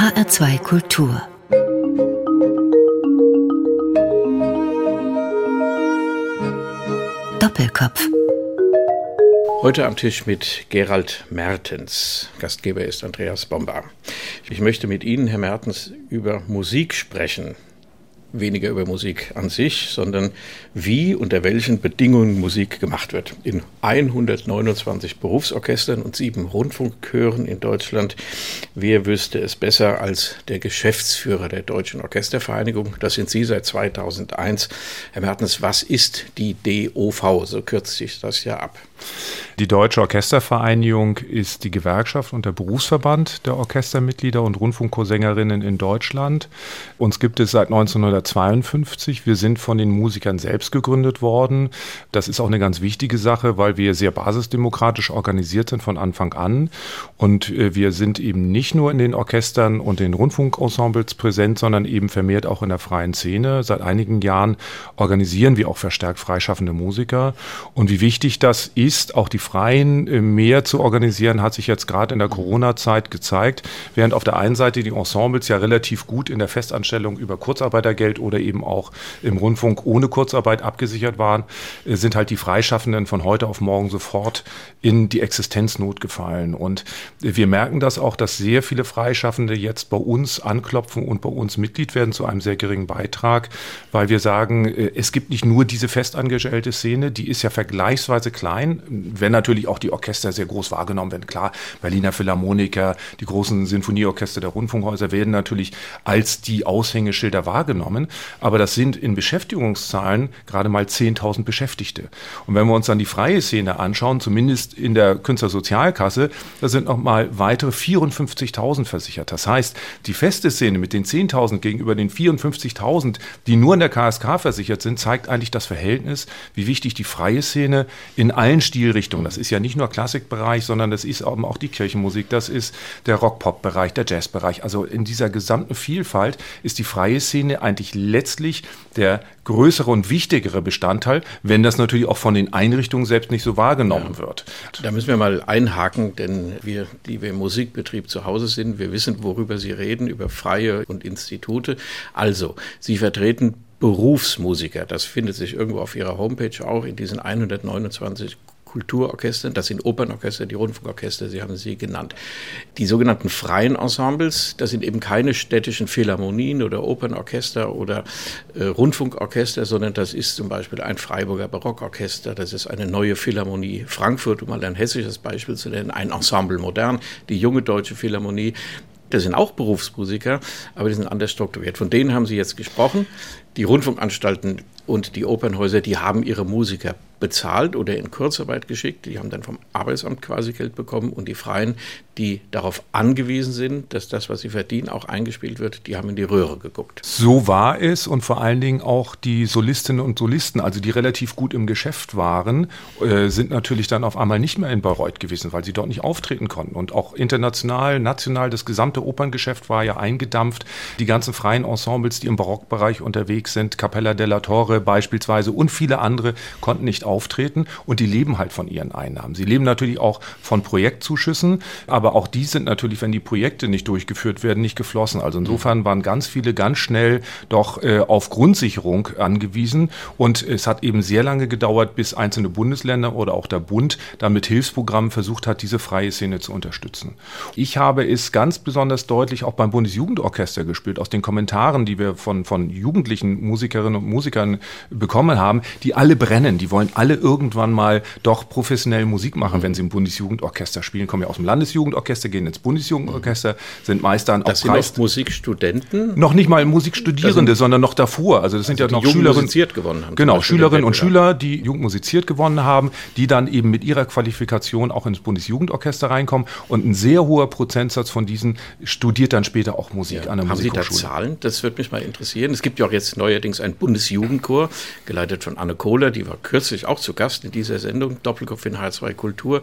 HR2 Kultur Doppelkopf Heute am Tisch mit Gerald Mertens. Gastgeber ist Andreas Bomba. Ich möchte mit Ihnen, Herr Mertens, über Musik sprechen weniger über Musik an sich, sondern wie unter welchen Bedingungen Musik gemacht wird. In 129 Berufsorchestern und sieben Rundfunkchören in Deutschland. Wer wüsste es besser als der Geschäftsführer der Deutschen Orchestervereinigung? Das sind Sie seit 2001. Herr Mertens, was ist die DOV? So kürzt sich das ja ab. Die Deutsche Orchestervereinigung ist die Gewerkschaft und der Berufsverband der Orchestermitglieder und Rundfunkchorsängerinnen in Deutschland. Uns gibt es seit 1952. Wir sind von den Musikern selbst gegründet worden. Das ist auch eine ganz wichtige Sache, weil wir sehr basisdemokratisch organisiert sind von Anfang an. Und äh, wir sind eben nicht nur in den Orchestern und den Rundfunkensembles präsent, sondern eben vermehrt auch in der freien Szene. Seit einigen Jahren organisieren wir auch verstärkt freischaffende Musiker. Und wie wichtig das ist, auch die Freien äh, mehr zu organisieren, hat sich jetzt gerade in der Corona-Zeit gezeigt. Während auf der einen Seite die Ensembles ja relativ gut in der Festanstellung über Kurzarbeitergeld oder eben auch im Rundfunk ohne Kurzarbeit abgesichert waren, äh, sind halt die Freischaffenden von heute auf morgen sofort in die Existenznot gefallen. Und äh, wir merken das auch, dass sehr viele Freischaffende jetzt bei uns anklopfen und bei uns Mitglied werden zu einem sehr geringen Beitrag, weil wir sagen, es gibt nicht nur diese festangestellte Szene, die ist ja vergleichsweise klein, wenn natürlich auch die Orchester sehr groß wahrgenommen werden. Klar, Berliner Philharmoniker, die großen Sinfonieorchester der Rundfunkhäuser werden natürlich als die Aushängeschilder wahrgenommen. Aber das sind in Beschäftigungszahlen gerade mal 10.000 Beschäftigte. Und wenn wir uns dann die freie Szene anschauen, zumindest in der Künstlersozialkasse, da sind noch mal weitere 54.000 versichert. Das heißt, die feste Szene mit den 10.000 gegenüber den 54.000, die nur in der KSK versichert sind, zeigt eigentlich das Verhältnis, wie wichtig die freie Szene in allen Stil Stilrichtungen. Das ist ja nicht nur Klassikbereich, sondern das ist auch die Kirchenmusik, das ist der Rock-Pop-Bereich, der Jazz-Bereich. Also in dieser gesamten Vielfalt ist die freie Szene eigentlich letztlich der größere und wichtigere Bestandteil, wenn das natürlich auch von den Einrichtungen selbst nicht so wahrgenommen ja. wird. Da müssen wir mal einhaken, denn wir, die wir im Musikbetrieb zu Hause sind, wir wissen, worüber Sie reden, über Freie und Institute. Also, Sie vertreten Berufsmusiker. Das findet sich irgendwo auf Ihrer Homepage auch in diesen 129 Kulturorchester, das sind Opernorchester, die Rundfunkorchester, Sie haben sie genannt. Die sogenannten freien Ensembles, das sind eben keine städtischen Philharmonien oder Opernorchester oder äh, Rundfunkorchester, sondern das ist zum Beispiel ein Freiburger Barockorchester, das ist eine neue Philharmonie Frankfurt, um mal ein hessisches Beispiel zu nennen, ein Ensemble modern, die junge deutsche Philharmonie, das sind auch Berufsmusiker, aber die sind anders strukturiert. Von denen haben Sie jetzt gesprochen. Die Rundfunkanstalten und die Opernhäuser, die haben ihre Musiker bezahlt oder in Kurzarbeit geschickt. Die haben dann vom Arbeitsamt quasi Geld bekommen und die Freien, die darauf angewiesen sind, dass das, was sie verdienen, auch eingespielt wird, die haben in die Röhre geguckt. So war es und vor allen Dingen auch die Solistinnen und Solisten, also die relativ gut im Geschäft waren, äh, sind natürlich dann auf einmal nicht mehr in Bayreuth gewesen, weil sie dort nicht auftreten konnten. Und auch international, national, das gesamte Operngeschäft war ja eingedampft. Die ganzen freien Ensembles, die im Barockbereich unterwegs sind, Capella della Torre beispielsweise und viele andere, konnten nicht auftreten und die leben halt von ihren Einnahmen. Sie leben natürlich auch von Projektzuschüssen, aber auch die sind natürlich, wenn die Projekte nicht durchgeführt werden, nicht geflossen. Also insofern waren ganz viele ganz schnell doch äh, auf Grundsicherung angewiesen und es hat eben sehr lange gedauert, bis einzelne Bundesländer oder auch der Bund damit Hilfsprogrammen versucht hat, diese freie Szene zu unterstützen. Ich habe es ganz besonders deutlich auch beim Bundesjugendorchester gespielt, aus den Kommentaren, die wir von, von jugendlichen Musikerinnen und Musikern bekommen haben, die alle brennen, die wollen alle irgendwann mal doch professionell Musik machen, wenn sie im Bundesjugendorchester spielen, kommen ja aus dem Landesjugendorchester, gehen ins Bundesjugendorchester, sind meist dann das auch sind Musikstudenten? Noch nicht mal Musikstudierende, sondern noch davor. Also das sind also ja noch Schülerinnen. musiziert gewonnen haben. Genau, Schülerinnen und Schüler, die Jugend musiziert gewonnen haben, die dann eben mit ihrer Qualifikation auch ins Bundesjugendorchester reinkommen und ein sehr hoher Prozentsatz von diesen studiert dann später auch Musik ja. an der Haben Sie da Zahlen? Das würde mich mal interessieren. Es gibt ja auch jetzt neuerdings einen Bundesjugendchor, geleitet von Anne Kohler, die war kürzlich auch zu Gast in dieser Sendung, Doppelkopf in H2 Kultur.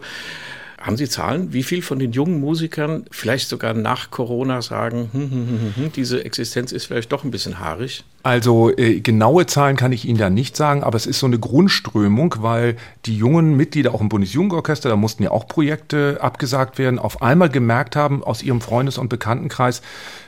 Haben Sie Zahlen, wie viel von den jungen Musikern vielleicht sogar nach Corona sagen, hm, hm, hm, hm, hm diese Existenz ist vielleicht doch ein bisschen haarig? Also äh, genaue Zahlen kann ich Ihnen da nicht sagen, aber es ist so eine Grundströmung, weil die jungen Mitglieder auch im Bundesjugendorchester, da mussten ja auch Projekte abgesagt werden, auf einmal gemerkt haben aus ihrem Freundes- und Bekanntenkreis,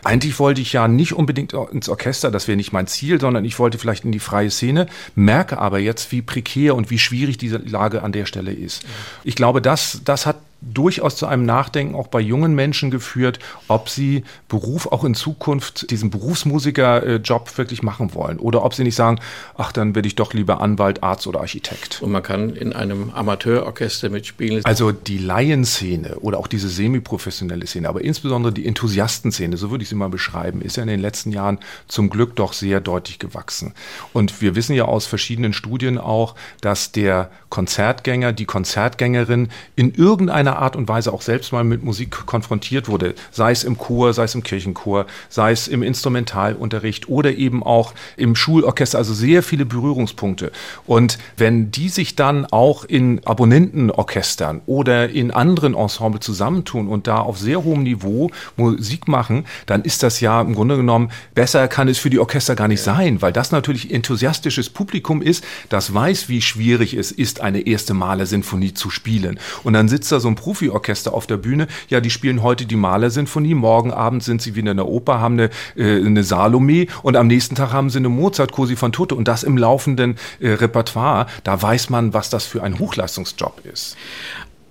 eigentlich wollte ich ja nicht unbedingt ins Orchester, das wäre nicht mein Ziel, sondern ich wollte vielleicht in die freie Szene, merke aber jetzt, wie prekär und wie schwierig diese Lage an der Stelle ist. Ich glaube, das, das hat durchaus zu einem Nachdenken auch bei jungen Menschen geführt, ob sie Beruf auch in Zukunft, diesen Berufsmusikerjob wirklich machen wollen oder ob sie nicht sagen, ach, dann werde ich doch lieber Anwalt, Arzt oder Architekt. Und man kann in einem Amateurorchester mitspielen. Also die Laienszene oder auch diese semiprofessionelle Szene, aber insbesondere die Enthusiastenszene, so würde ich sie mal beschreiben, ist ja in den letzten Jahren zum Glück doch sehr deutlich gewachsen. Und wir wissen ja aus verschiedenen Studien auch, dass der Konzertgänger, die Konzertgängerin in irgendeiner Art und Weise auch selbst mal mit Musik konfrontiert wurde, sei es im Chor, sei es im Kirchenchor, sei es im Instrumentalunterricht oder eben auch im Schulorchester, also sehr viele Berührungspunkte. Und wenn die sich dann auch in Abonnentenorchestern oder in anderen Ensembles zusammentun und da auf sehr hohem Niveau Musik machen, dann ist das ja im Grunde genommen besser kann es für die Orchester gar nicht sein, weil das natürlich enthusiastisches Publikum ist, das weiß, wie schwierig es ist, eine erste Maler-Sinfonie zu spielen. Und dann sitzt da so ein Profiorchester auf der Bühne. Ja, die spielen heute die Malersinfonie, morgen Abend sind sie wieder in der Oper, haben eine, äh, eine Salome und am nächsten Tag haben sie eine Mozart, Cosi von Tutte und das im laufenden äh, Repertoire. Da weiß man, was das für ein Hochleistungsjob ist.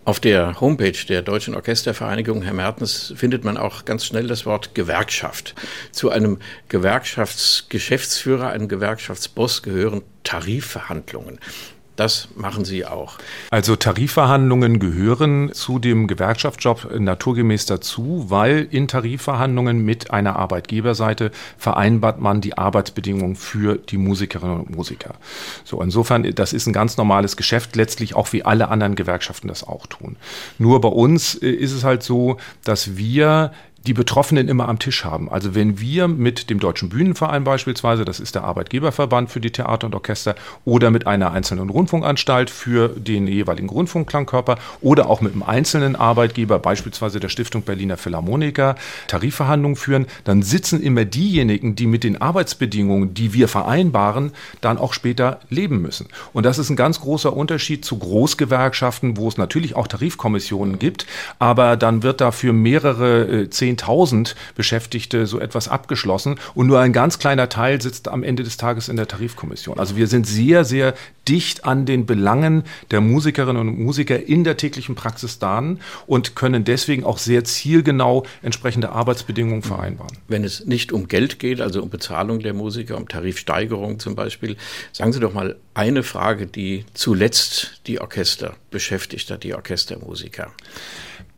Auf der Homepage der Deutschen Orchestervereinigung, Herr Mertens, findet man auch ganz schnell das Wort Gewerkschaft. Zu einem Gewerkschaftsgeschäftsführer, einem Gewerkschaftsboss gehören Tarifverhandlungen. Das machen Sie auch. Also Tarifverhandlungen gehören zu dem Gewerkschaftsjob naturgemäß dazu, weil in Tarifverhandlungen mit einer Arbeitgeberseite vereinbart man die Arbeitsbedingungen für die Musikerinnen und Musiker. So, insofern, das ist ein ganz normales Geschäft, letztlich auch wie alle anderen Gewerkschaften das auch tun. Nur bei uns äh, ist es halt so, dass wir die Betroffenen immer am Tisch haben. Also wenn wir mit dem Deutschen Bühnenverein beispielsweise, das ist der Arbeitgeberverband für die Theater und Orchester, oder mit einer einzelnen Rundfunkanstalt für den jeweiligen Rundfunkklangkörper oder auch mit einem einzelnen Arbeitgeber, beispielsweise der Stiftung Berliner Philharmoniker, Tarifverhandlungen führen, dann sitzen immer diejenigen, die mit den Arbeitsbedingungen, die wir vereinbaren, dann auch später leben müssen. Und das ist ein ganz großer Unterschied zu Großgewerkschaften, wo es natürlich auch Tarifkommissionen gibt, aber dann wird dafür mehrere äh, zehn 10.000 Beschäftigte so etwas abgeschlossen und nur ein ganz kleiner Teil sitzt am Ende des Tages in der Tarifkommission. Also wir sind sehr, sehr dicht an den Belangen der Musikerinnen und Musiker in der täglichen Praxis dran und können deswegen auch sehr zielgenau entsprechende Arbeitsbedingungen vereinbaren. Wenn es nicht um Geld geht, also um Bezahlung der Musiker, um Tarifsteigerung zum Beispiel, sagen Sie doch mal eine Frage, die zuletzt die Orchester beschäftigt hat, die Orchestermusiker.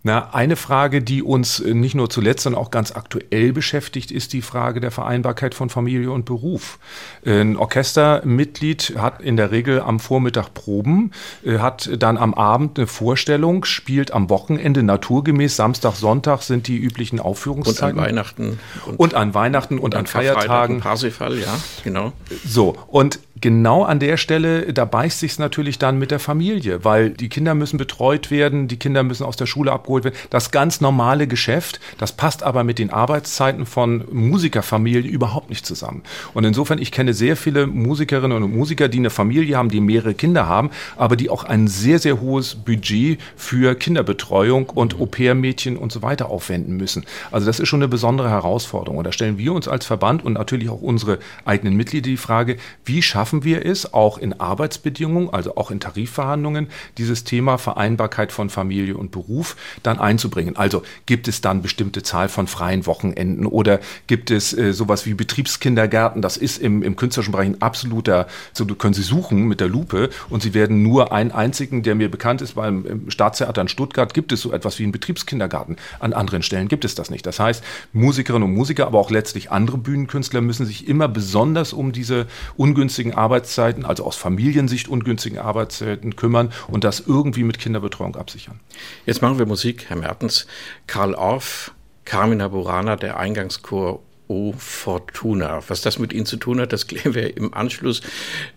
Na, eine Frage, die uns äh, nicht nur zuletzt, sondern auch ganz aktuell beschäftigt, ist die Frage der Vereinbarkeit von Familie und Beruf. Ein Orchestermitglied hat in der Regel am Vormittag Proben, äh, hat dann am Abend eine Vorstellung, spielt am Wochenende naturgemäß, Samstag, Sonntag sind die üblichen Aufführungszeiten. Und an Weihnachten. Und, und an Weihnachten und, und an, an Feiertagen. Parsifal, ja, genau. So, und genau an der Stelle, da beißt sich natürlich dann mit der Familie, weil die Kinder müssen betreut werden, die Kinder müssen aus der Schule abgeholt werden. Das ganz normale Geschäft, das passt aber mit den Arbeitszeiten von Musikerfamilien überhaupt nicht zusammen. Und insofern, ich kenne sehr viele Musikerinnen und Musiker, die eine Familie haben, die mehrere Kinder haben, aber die auch ein sehr, sehr hohes Budget für Kinderbetreuung und Au-pair-Mädchen und so weiter aufwenden müssen. Also das ist schon eine besondere Herausforderung. Und da stellen wir uns als Verband und natürlich auch unsere eigenen Mitglieder die Frage, wie schaffen wir es, auch in Arbeitsbedingungen, also auch in Tarifverhandlungen, dieses Thema Vereinbarkeit von Familie und Beruf dann einzubringen. Also gibt es dann bestimmte Zahl von freien Wochenenden oder gibt es äh, sowas wie Betriebskindergärten? Das ist im, im künstlerischen Bereich ein absoluter, so können Sie suchen mit der Lupe und Sie werden nur einen einzigen, der mir bekannt ist, beim im Staatstheater in Stuttgart gibt es so etwas wie einen Betriebskindergarten. An anderen Stellen gibt es das nicht. Das heißt, Musikerinnen und Musiker, aber auch letztlich andere Bühnenkünstler müssen sich immer besonders um diese ungünstigen Arbeitszeiten, also aus Familiensicht ungünstigen Arbeitszeiten kümmern und das irgendwie mit Kinderbetreuung absichern. Jetzt machen wir Musik, Herr Mertens. Karl Orff, Carmina Burana, der Eingangschor O Fortuna. Was das mit Ihnen zu tun hat, das klären wir im Anschluss.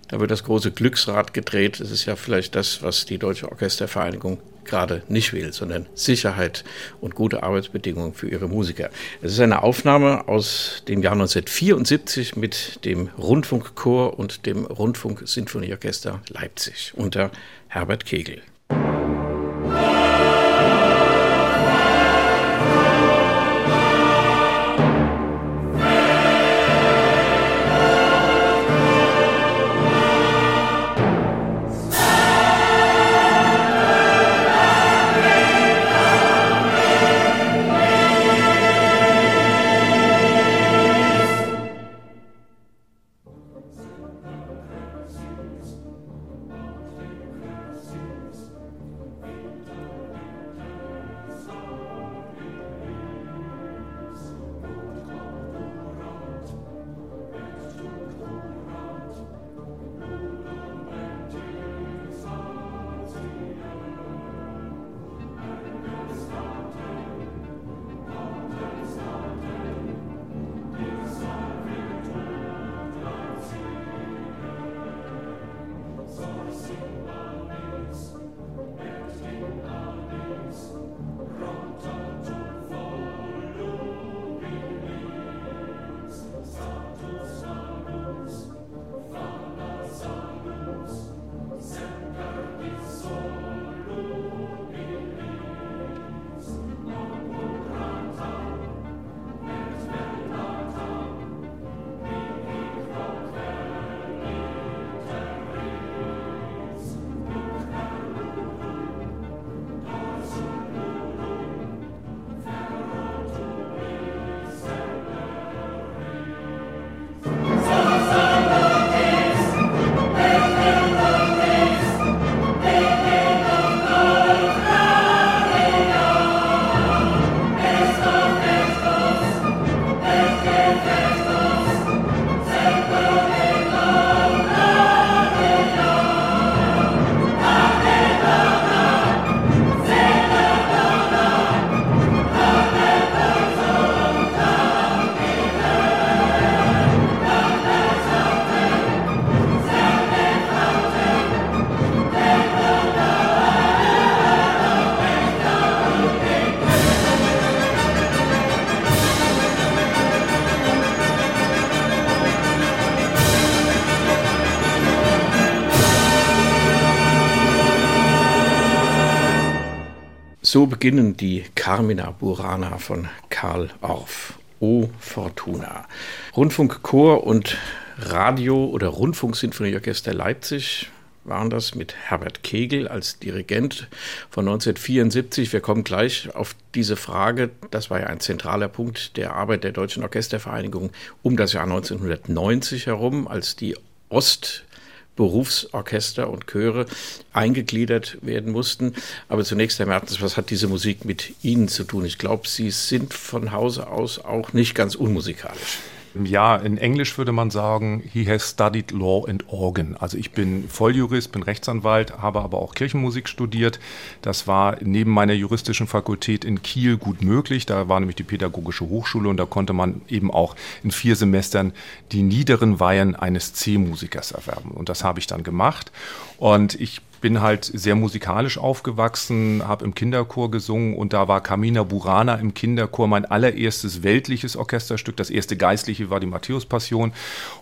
Da wird das große Glücksrad gedreht. Das ist ja vielleicht das, was die Deutsche Orchestervereinigung gerade nicht will, sondern Sicherheit und gute Arbeitsbedingungen für ihre Musiker. Es ist eine Aufnahme aus dem Jahr 1974 mit dem Rundfunkchor und dem Rundfunksinfonieorchester Leipzig unter Herbert Kegel. So beginnen die Carmina Burana von Karl Orff. O Fortuna. Rundfunkchor und Radio- oder Rundfunksinfonieorchester Leipzig waren das mit Herbert Kegel als Dirigent von 1974. Wir kommen gleich auf diese Frage. Das war ja ein zentraler Punkt der Arbeit der Deutschen Orchestervereinigung um das Jahr 1990 herum, als die Ost- Berufsorchester und Chöre eingegliedert werden mussten. Aber zunächst, Herr Mertens, was hat diese Musik mit Ihnen zu tun? Ich glaube, Sie sind von Hause aus auch nicht ganz unmusikalisch. Ja, in Englisch würde man sagen, he has studied law and organ. Also ich bin Volljurist, bin Rechtsanwalt, habe aber auch Kirchenmusik studiert. Das war neben meiner juristischen Fakultät in Kiel gut möglich. Da war nämlich die Pädagogische Hochschule und da konnte man eben auch in vier Semestern die niederen Weihen eines C-Musikers erwerben. Und das habe ich dann gemacht. Und ich bin halt sehr musikalisch aufgewachsen, habe im Kinderchor gesungen und da war Carmina Burana im Kinderchor mein allererstes weltliches Orchesterstück. Das erste geistliche war die Matthäus-Passion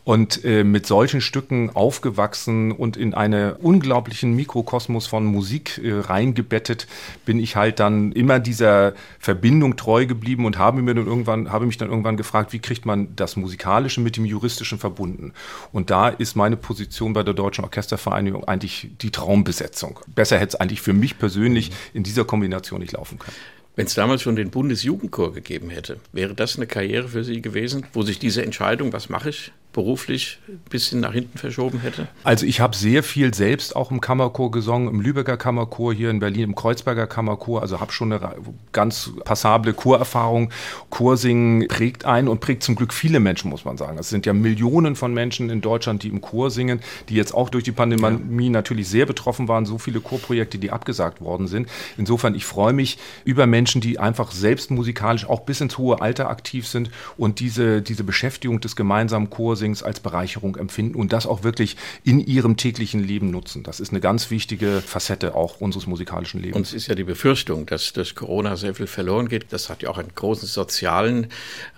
und äh, mit solchen Stücken aufgewachsen und in einen unglaublichen Mikrokosmos von Musik äh, reingebettet, bin ich halt dann immer dieser Verbindung treu geblieben und habe mir dann irgendwann, habe mich dann irgendwann gefragt, wie kriegt man das Musikalische mit dem Juristischen verbunden? Und da ist meine Position bei der Deutschen Orchestervereinigung eigentlich die Traumbesetzung. Besetzung. Besser hätte es eigentlich für mich persönlich in dieser Kombination nicht laufen können. Wenn es damals schon den Bundesjugendchor gegeben hätte, wäre das eine Karriere für Sie gewesen, wo sich diese Entscheidung, was mache ich, beruflich ein bisschen nach hinten verschoben hätte? Also ich habe sehr viel selbst auch im Kammerchor gesungen, im Lübecker Kammerchor hier in Berlin, im Kreuzberger Kammerchor, also habe schon eine ganz passable Chorerfahrung. Chorsingen prägt ein und prägt zum Glück viele Menschen, muss man sagen. Es sind ja Millionen von Menschen in Deutschland, die im Chor singen, die jetzt auch durch die Pandemie ja. natürlich sehr betroffen waren, so viele Chorprojekte, die abgesagt worden sind. Insofern, ich freue mich über Menschen, die einfach selbst musikalisch auch bis ins hohe Alter aktiv sind und diese, diese Beschäftigung des gemeinsamen Chors Chorsings als Bereicherung empfinden und das auch wirklich in ihrem täglichen Leben nutzen. Das ist eine ganz wichtige Facette auch unseres musikalischen Lebens. Und es ist ja die Befürchtung, dass durch Corona sehr viel verloren geht. Das hat ja auch einen großen sozialen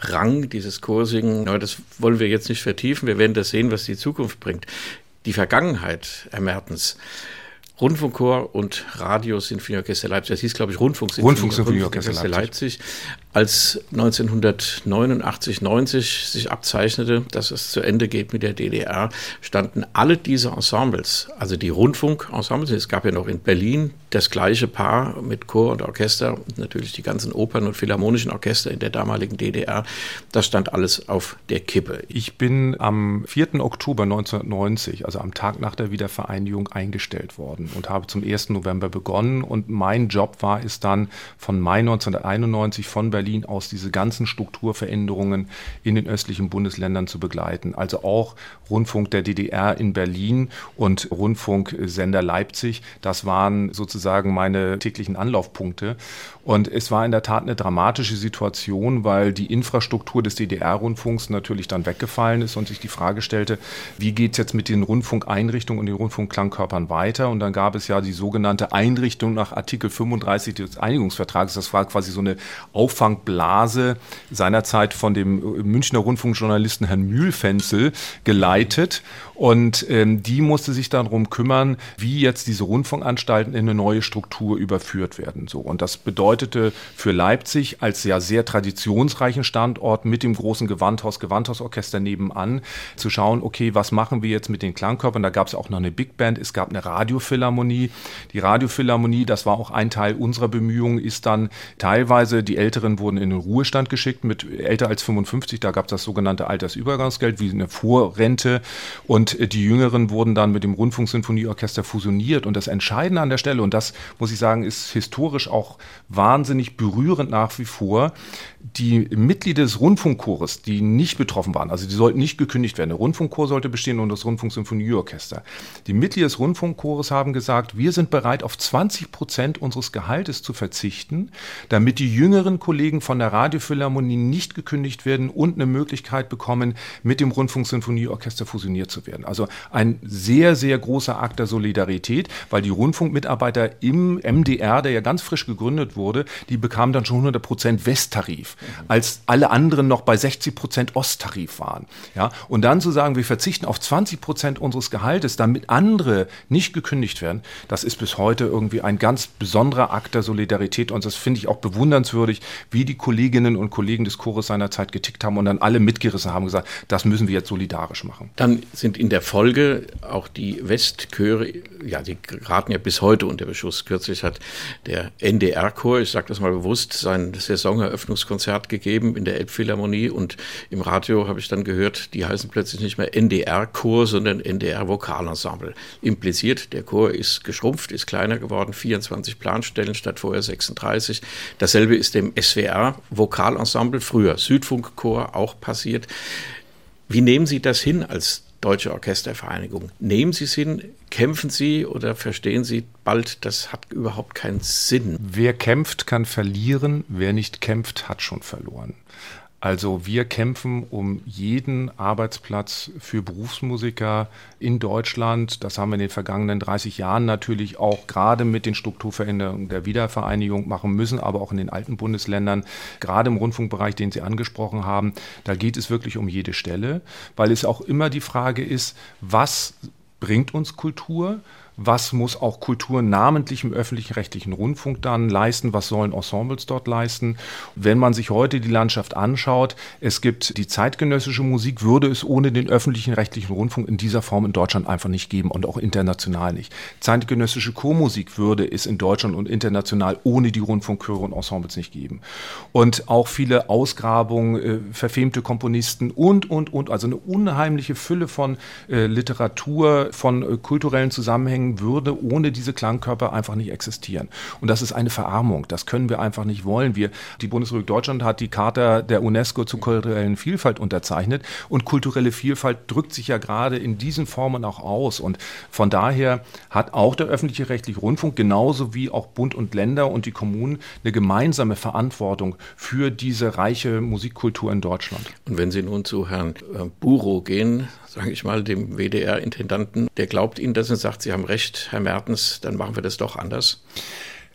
Rang, dieses Chorsingen. Aber das wollen wir jetzt nicht vertiefen. Wir werden das sehen, was die Zukunft bringt. Die Vergangenheit, Herr Mertens, Rundfunkchor und Radio Sinfonieorchester Leipzig. Das hieß, glaube ich, Rundfunk Rundfunksinfonieorchester Leipzig. Leipzig. Als 1989, 90 sich abzeichnete, dass es zu Ende geht mit der DDR, standen alle diese Ensembles, also die Rundfunkensembles, es gab ja noch in Berlin das gleiche Paar mit Chor und Orchester natürlich die ganzen Opern und philharmonischen Orchester in der damaligen DDR, das stand alles auf der Kippe. Ich bin am 4. Oktober 1990, also am Tag nach der Wiedervereinigung, eingestellt worden und habe zum 1. November begonnen und mein Job war es dann von Mai 1991 von Berlin aus diese ganzen Strukturveränderungen in den östlichen Bundesländern zu begleiten. Also auch Rundfunk der DDR in Berlin und Rundfunksender Leipzig. Das waren sozusagen meine täglichen Anlaufpunkte. Und es war in der Tat eine dramatische Situation, weil die Infrastruktur des DDR-Rundfunks natürlich dann weggefallen ist und sich die Frage stellte, wie geht es jetzt mit den Rundfunkeinrichtungen und den Rundfunkklangkörpern weiter? Und dann gab es ja die sogenannte Einrichtung nach Artikel 35 des Einigungsvertrags. Das war quasi so eine Auffang Blase seinerzeit von dem Münchner Rundfunkjournalisten Herrn Mühlfenzel geleitet. Und ähm, die musste sich darum kümmern, wie jetzt diese Rundfunkanstalten in eine neue Struktur überführt werden. So. Und das bedeutete für Leipzig als ja sehr traditionsreichen Standort mit dem großen Gewandhaus, Gewandhausorchester nebenan, zu schauen, okay, was machen wir jetzt mit den Klangkörpern? Da gab es auch noch eine Big Band, es gab eine Radiophilharmonie. Die Radiophilharmonie, das war auch ein Teil unserer Bemühungen, ist dann teilweise, die Älteren wurden in den Ruhestand geschickt mit älter als 55, da gab es das sogenannte Altersübergangsgeld, wie eine Vorrente. Und und äh, die Jüngeren wurden dann mit dem Rundfunksinfonieorchester fusioniert. Und das Entscheidende an der Stelle, und das muss ich sagen, ist historisch auch wahnsinnig berührend nach wie vor, die Mitglieder des Rundfunkchores, die nicht betroffen waren, also die sollten nicht gekündigt werden. Der Rundfunkchor sollte bestehen und das Rundfunksinfonieorchester. Die Mitglieder des Rundfunkchores haben gesagt, wir sind bereit, auf 20 Prozent unseres Gehaltes zu verzichten, damit die jüngeren Kollegen von der Radiophilharmonie nicht gekündigt werden und eine Möglichkeit bekommen, mit dem Rundfunksinfonieorchester fusioniert zu werden. Also ein sehr, sehr großer Akt der Solidarität, weil die Rundfunkmitarbeiter im MDR, der ja ganz frisch gegründet wurde, die bekamen dann schon 100 Prozent Westtarif, als alle anderen noch bei 60 Prozent Osttarif waren. Ja, und dann zu sagen, wir verzichten auf 20 Prozent unseres Gehaltes, damit andere nicht gekündigt werden, das ist bis heute irgendwie ein ganz besonderer Akt der Solidarität und das finde ich auch bewundernswürdig, wie die Kolleginnen und Kollegen des Chores seinerzeit getickt haben und dann alle mitgerissen haben und gesagt, das müssen wir jetzt solidarisch machen. Dann sind in der Folge auch die Westchöre, ja, die geraten ja bis heute unter Beschuss. Kürzlich hat der NDR-Chor, ich sage das mal bewusst, sein Saisoneröffnungskonzert gegeben in der Elbphilharmonie und im Radio habe ich dann gehört, die heißen plötzlich nicht mehr NDR-Chor, sondern NDR-Vokalensemble. Impliziert, der Chor ist geschrumpft, ist kleiner geworden, 24 Planstellen statt vorher 36. Dasselbe ist dem SWR-Vokalensemble, früher Südfunkchor, auch passiert. Wie nehmen Sie das hin als Deutsche Orchestervereinigung. Nehmen Sie es hin, kämpfen Sie oder verstehen Sie bald, das hat überhaupt keinen Sinn. Wer kämpft, kann verlieren. Wer nicht kämpft, hat schon verloren. Also wir kämpfen um jeden Arbeitsplatz für Berufsmusiker in Deutschland. Das haben wir in den vergangenen 30 Jahren natürlich auch gerade mit den Strukturveränderungen der Wiedervereinigung machen müssen, aber auch in den alten Bundesländern, gerade im Rundfunkbereich, den Sie angesprochen haben. Da geht es wirklich um jede Stelle, weil es auch immer die Frage ist, was bringt uns Kultur? Was muss auch Kultur namentlich im öffentlichen rechtlichen Rundfunk dann leisten, was sollen Ensembles dort leisten. Wenn man sich heute die Landschaft anschaut, es gibt die zeitgenössische Musik, würde es ohne den öffentlichen rechtlichen Rundfunk in dieser Form in Deutschland einfach nicht geben und auch international nicht. Zeitgenössische Chormusik würde es in Deutschland und international ohne die Rundfunkchöre und Ensembles nicht geben. Und auch viele Ausgrabungen, äh, verfemte Komponisten und, und, und, also eine unheimliche Fülle von äh, Literatur, von äh, kulturellen Zusammenhängen, Mitsingen würde ohne diese Klangkörper einfach nicht existieren. Und das ist eine Verarmung. Das können wir einfach nicht wollen. Wir, die Bundesrepublik Deutschland hat die Charta der UNESCO zur kulturellen Vielfalt unterzeichnet. Und kulturelle Vielfalt drückt sich ja gerade in diesen Formen auch aus. Und von daher hat auch der öffentliche rechtliche Rundfunk genauso wie auch Bund und Länder und die Kommunen eine gemeinsame Verantwortung für diese reiche Musikkultur in Deutschland. Und wenn Sie nun zu Herrn äh, Buro gehen, sage ich mal, dem WDR-Intendanten, der glaubt Ihnen das und sagt, Sie haben recht, Herr Mertens, dann machen wir das doch anders.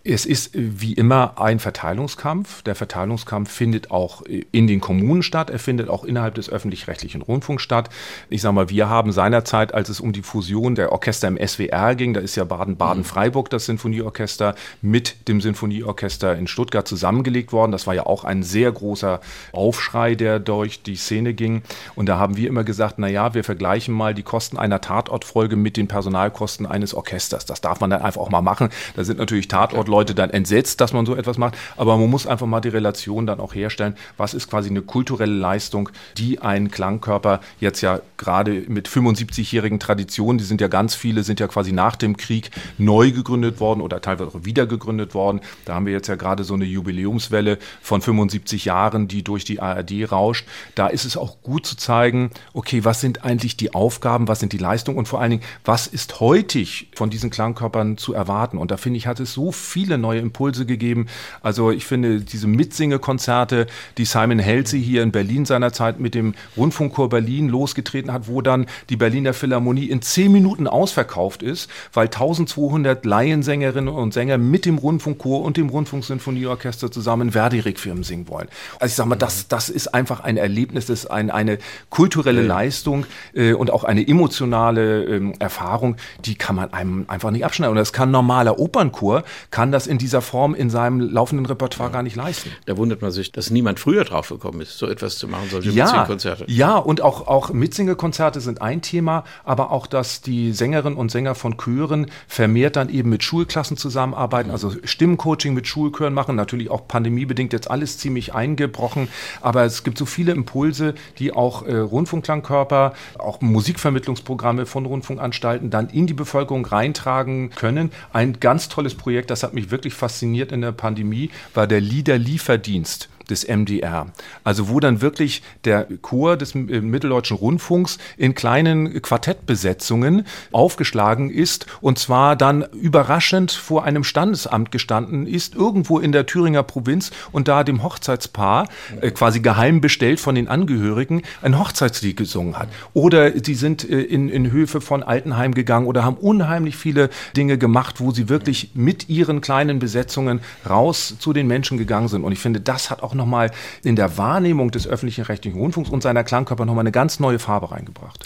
Es ist wie immer ein Verteilungskampf. Der Verteilungskampf findet auch in den Kommunen statt. Er findet auch innerhalb des öffentlich-rechtlichen Rundfunks statt. Ich sage mal, wir haben seinerzeit, als es um die Fusion der Orchester im SWR ging, da ist ja Baden-Baden-Freiburg das Sinfonieorchester mit dem Sinfonieorchester in Stuttgart zusammengelegt worden. Das war ja auch ein sehr großer Aufschrei, der durch die Szene ging. Und da haben wir immer gesagt, na ja, wir vergleichen mal die Kosten einer Tatortfolge mit den Personalkosten eines Orchesters. Das darf man dann einfach auch mal machen. Da sind natürlich Tatortleute Leute dann entsetzt, dass man so etwas macht. Aber man muss einfach mal die Relation dann auch herstellen. Was ist quasi eine kulturelle Leistung, die ein Klangkörper jetzt ja gerade mit 75-jährigen Traditionen, die sind ja ganz viele, sind ja quasi nach dem Krieg neu gegründet worden oder teilweise auch wieder gegründet worden. Da haben wir jetzt ja gerade so eine Jubiläumswelle von 75 Jahren, die durch die ARD rauscht. Da ist es auch gut zu zeigen, okay, was sind eigentlich die Aufgaben, was sind die Leistungen und vor allen Dingen, was ist heutig von diesen Klangkörpern zu erwarten? Und da finde ich, hat es so viel viele neue Impulse gegeben. Also ich finde diese Mitsingekonzerte, die Simon Halsey hier in Berlin seinerzeit mit dem Rundfunkchor Berlin losgetreten hat, wo dann die Berliner Philharmonie in zehn Minuten ausverkauft ist, weil 1200 Laiensängerinnen und Sänger mit dem Rundfunkchor und dem Rundfunksinfonieorchester zusammen Verdi-Requiem singen wollen. Also ich sage mal, das, das ist einfach ein Erlebnis, das ist ein, eine kulturelle Leistung äh, und auch eine emotionale äh, Erfahrung, die kann man einem einfach nicht abschneiden. Und das kann normaler Opernchor, kann das das in dieser Form in seinem laufenden Repertoire gar nicht leisten. Da wundert man sich, dass niemand früher drauf gekommen ist, so etwas zu machen, solche ja, Mitsingekonzerte. Ja, und auch, auch Mitsingekonzerte sind ein Thema, aber auch, dass die Sängerinnen und Sänger von Chören vermehrt dann eben mit Schulklassen zusammenarbeiten, also Stimmcoaching mit Schulchören machen, natürlich auch pandemiebedingt jetzt alles ziemlich eingebrochen, aber es gibt so viele Impulse, die auch äh, Rundfunkklangkörper, auch Musikvermittlungsprogramme von Rundfunkanstalten dann in die Bevölkerung reintragen können. Ein ganz tolles Projekt, das hat mich wirklich fasziniert in der Pandemie, war der Liederlieferdienst des MDR. Also wo dann wirklich der Chor des äh, Mitteldeutschen Rundfunks in kleinen Quartettbesetzungen aufgeschlagen ist und zwar dann überraschend vor einem Standesamt gestanden ist, irgendwo in der Thüringer Provinz und da dem Hochzeitspaar, äh, quasi geheim bestellt von den Angehörigen, ein Hochzeitslied gesungen hat. Oder sie sind äh, in, in Höfe von Altenheim gegangen oder haben unheimlich viele Dinge gemacht, wo sie wirklich mit ihren kleinen Besetzungen raus zu den Menschen gegangen sind. Und ich finde, das hat auch nochmal in der Wahrnehmung des öffentlichen rechtlichen Rundfunks und seiner Klangkörper nochmal eine ganz neue Farbe reingebracht.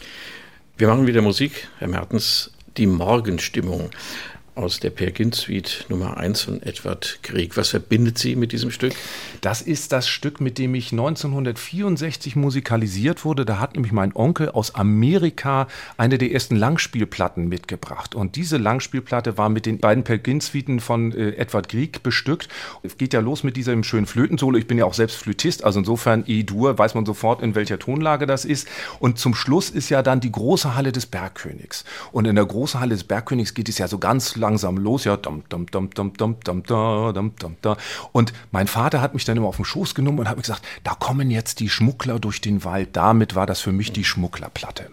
Wir machen wieder Musik, Herr Mertens, die Morgenstimmung aus der Per Gint Suite Nummer 1 von Edward Grieg. Was verbindet Sie mit diesem Stück? Das ist das Stück, mit dem ich 1964 musikalisiert wurde. Da hat nämlich mein Onkel aus Amerika eine der ersten Langspielplatten mitgebracht. Und diese Langspielplatte war mit den beiden Per Gint Suiten von äh, Edward Grieg bestückt. Es geht ja los mit diesem schönen Flötensolo. Ich bin ja auch selbst Flötist, also insofern E-Dur, weiß man sofort, in welcher Tonlage das ist. Und zum Schluss ist ja dann die große Halle des Bergkönigs. Und in der großen Halle des Bergkönigs geht es ja so ganz langsam los, ja, dum, dum, dum, dum, dum, dum, da, dum, dum. Und mein Vater hat mich dann immer auf den Schoß genommen und hat mir gesagt, da kommen jetzt die Schmuggler durch den Wald. Damit war das für mich die Schmugglerplatte.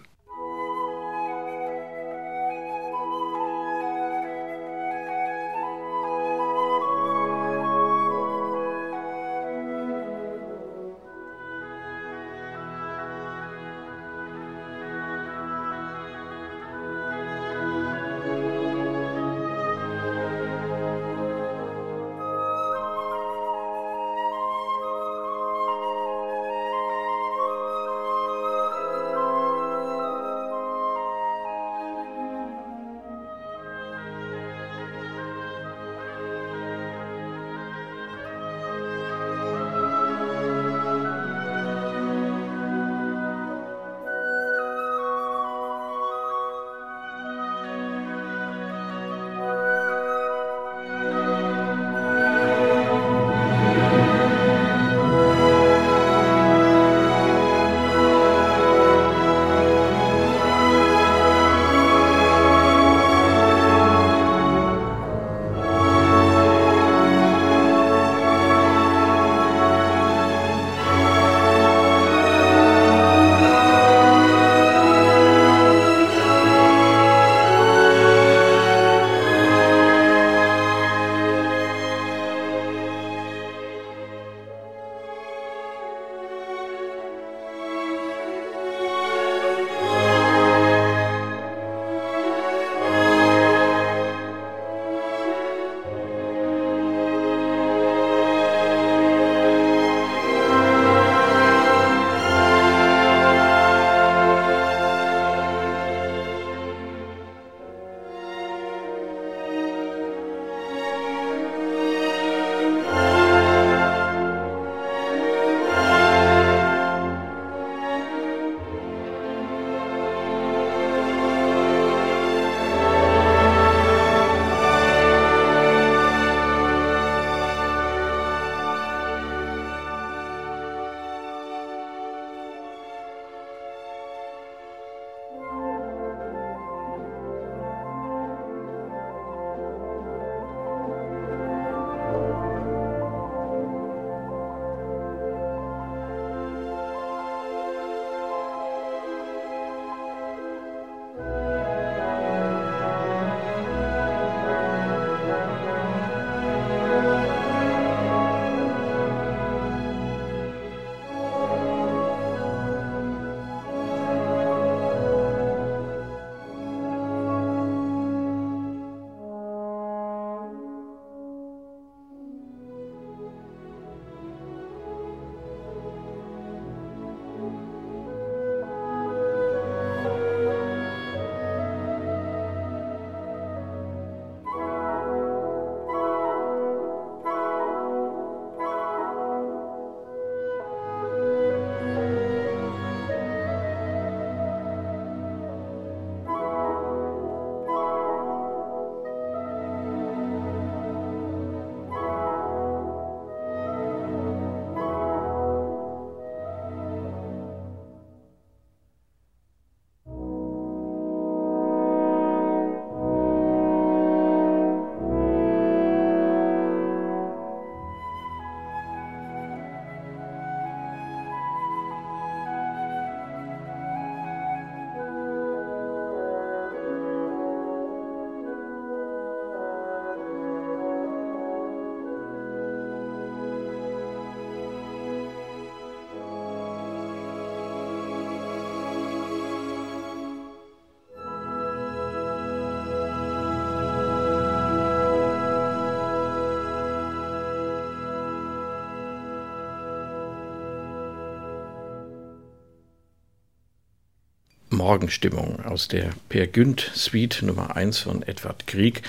Morgenstimmung aus der Per Günd Suite Nummer 1 von Edward Krieg.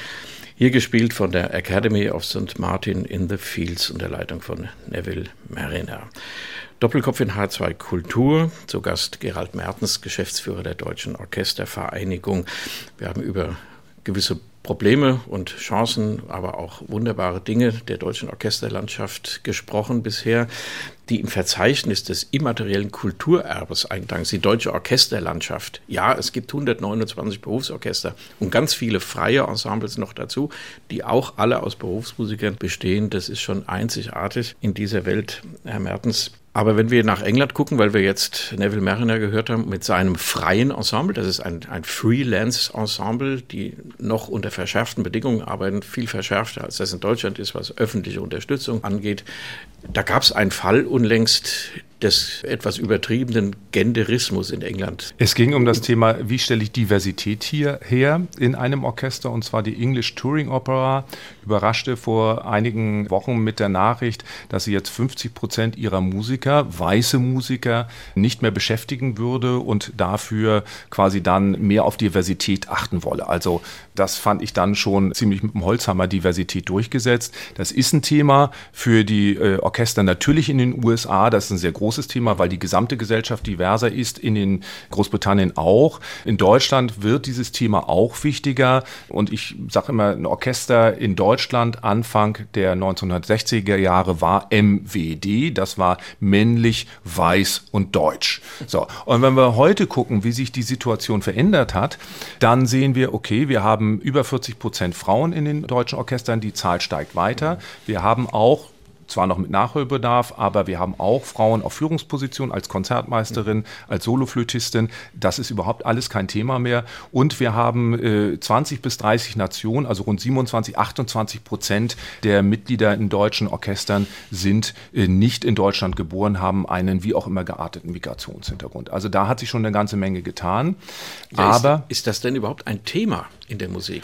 Hier gespielt von der Academy of St. Martin in the Fields unter Leitung von Neville Mariner. Doppelkopf in H2 Kultur, zu Gast Gerald Mertens, Geschäftsführer der Deutschen Orchestervereinigung. Wir haben über gewisse Probleme und Chancen, aber auch wunderbare Dinge der deutschen Orchesterlandschaft gesprochen bisher, die im Verzeichnis des immateriellen Kulturerbes eintragen. Die deutsche Orchesterlandschaft. Ja, es gibt 129 Berufsorchester und ganz viele freie Ensembles noch dazu, die auch alle aus Berufsmusikern bestehen. Das ist schon einzigartig in dieser Welt, Herr Mertens. Aber wenn wir nach England gucken, weil wir jetzt Neville Mariner gehört haben, mit seinem freien Ensemble, das ist ein, ein Freelance-Ensemble, die noch unter verschärften Bedingungen arbeiten, viel verschärfter als das in Deutschland ist, was öffentliche Unterstützung angeht. Da gab es einen Fall unlängst, des etwas übertriebenen Genderismus in England. Es ging um das Thema, wie stelle ich Diversität hier her in einem Orchester, und zwar die English Touring Opera überraschte vor einigen Wochen mit der Nachricht, dass sie jetzt 50 Prozent ihrer Musiker, weiße Musiker, nicht mehr beschäftigen würde und dafür quasi dann mehr auf Diversität achten wolle. Also das fand ich dann schon ziemlich mit dem Holzhammer Diversität durchgesetzt. Das ist ein Thema für die äh, Orchester natürlich in den USA. Das ist ein sehr großes Thema, weil die gesamte Gesellschaft diverser ist, in den Großbritannien auch. In Deutschland wird dieses Thema auch wichtiger. Und ich sage immer, ein Orchester in Deutschland Anfang der 1960er Jahre war MWD. Das war männlich, weiß und deutsch. So. Und wenn wir heute gucken, wie sich die Situation verändert hat, dann sehen wir, okay, wir haben über 40 Prozent Frauen in den deutschen Orchestern. Die Zahl steigt weiter. Wir haben auch zwar noch mit Nachholbedarf, aber wir haben auch Frauen auf Führungspositionen als Konzertmeisterin, als Soloflötistin. Das ist überhaupt alles kein Thema mehr. Und wir haben äh, 20 bis 30 Nationen, also rund 27, 28 Prozent der Mitglieder in deutschen Orchestern sind äh, nicht in Deutschland geboren, haben einen wie auch immer gearteten Migrationshintergrund. Also da hat sich schon eine ganze Menge getan. Ja, aber ist, ist das denn überhaupt ein Thema in der Musik?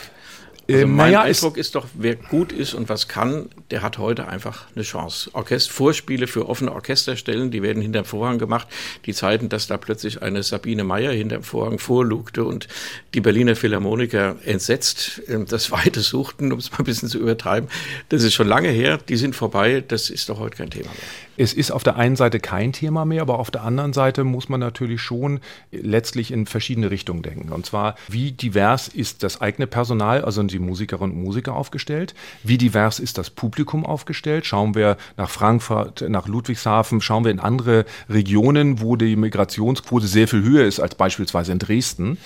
Also ähm, mein naja, Eindruck ist doch, wer gut ist und was kann, der hat heute einfach eine Chance. Orchester Vorspiele für offene Orchesterstellen, die werden hinterm Vorhang gemacht. Die Zeiten, dass da plötzlich eine Sabine Meyer hinterm Vorhang vorlugte und die Berliner Philharmoniker entsetzt ähm, das Weite suchten, um es mal ein bisschen zu übertreiben, das ist schon lange her. Die sind vorbei. Das ist doch heute kein Thema mehr. Es ist auf der einen Seite kein Thema mehr, aber auf der anderen Seite muss man natürlich schon letztlich in verschiedene Richtungen denken. Und zwar, wie divers ist das eigene Personal, also die Musikerinnen und Musiker aufgestellt? Wie divers ist das Publikum aufgestellt? Schauen wir nach Frankfurt, nach Ludwigshafen, schauen wir in andere Regionen, wo die Migrationsquote sehr viel höher ist als beispielsweise in Dresden.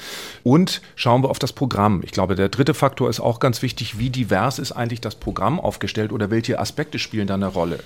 Und schauen wir auf das Programm. Ich glaube, der dritte Faktor ist auch ganz wichtig. Wie divers ist eigentlich das Programm aufgestellt oder welche Aspekte spielen da eine Rolle?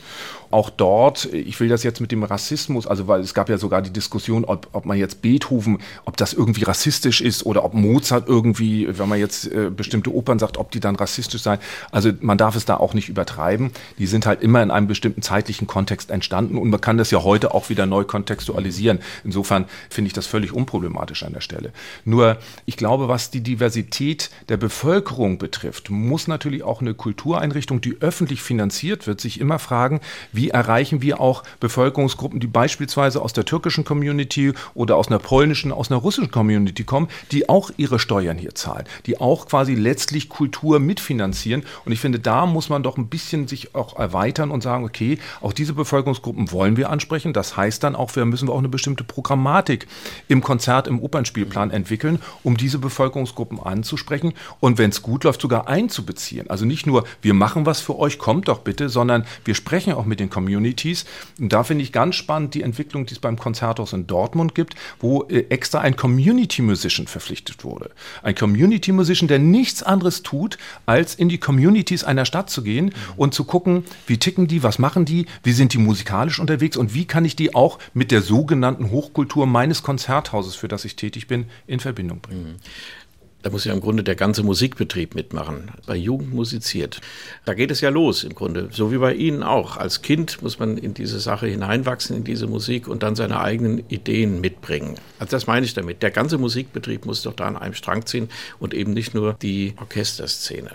Auch dort Wort, ich will das jetzt mit dem Rassismus, also weil es gab ja sogar die Diskussion, ob, ob man jetzt Beethoven, ob das irgendwie rassistisch ist oder ob Mozart irgendwie, wenn man jetzt äh, bestimmte Opern sagt, ob die dann rassistisch seien. Also man darf es da auch nicht übertreiben. Die sind halt immer in einem bestimmten zeitlichen Kontext entstanden und man kann das ja heute auch wieder neu kontextualisieren. Insofern finde ich das völlig unproblematisch an der Stelle. Nur ich glaube, was die Diversität der Bevölkerung betrifft, muss natürlich auch eine Kultureinrichtung, die öffentlich finanziert wird, sich immer fragen, wie erreichen wir wir auch Bevölkerungsgruppen, die beispielsweise aus der türkischen Community oder aus einer polnischen, aus einer russischen Community kommen, die auch ihre Steuern hier zahlen, die auch quasi letztlich Kultur mitfinanzieren. Und ich finde, da muss man doch ein bisschen sich auch erweitern und sagen, okay, auch diese Bevölkerungsgruppen wollen wir ansprechen. Das heißt dann auch, wir müssen auch eine bestimmte Programmatik im Konzert, im Opernspielplan entwickeln, um diese Bevölkerungsgruppen anzusprechen und wenn es gut läuft, sogar einzubeziehen. Also nicht nur, wir machen was für euch, kommt doch bitte, sondern wir sprechen auch mit den Communities Communities. Und da finde ich ganz spannend die Entwicklung, die es beim Konzerthaus in Dortmund gibt, wo äh, extra ein Community Musician verpflichtet wurde. Ein Community Musician, der nichts anderes tut, als in die Communities einer Stadt zu gehen und zu gucken, wie ticken die, was machen die, wie sind die musikalisch unterwegs und wie kann ich die auch mit der sogenannten Hochkultur meines Konzerthauses, für das ich tätig bin, in Verbindung bringen. Da muss ja im Grunde der ganze Musikbetrieb mitmachen. Bei Jugend musiziert. Da geht es ja los im Grunde. So wie bei Ihnen auch. Als Kind muss man in diese Sache hineinwachsen, in diese Musik und dann seine eigenen Ideen mitbringen. Also das meine ich damit. Der ganze Musikbetrieb muss doch da an einem Strang ziehen und eben nicht nur die Orchesterszene.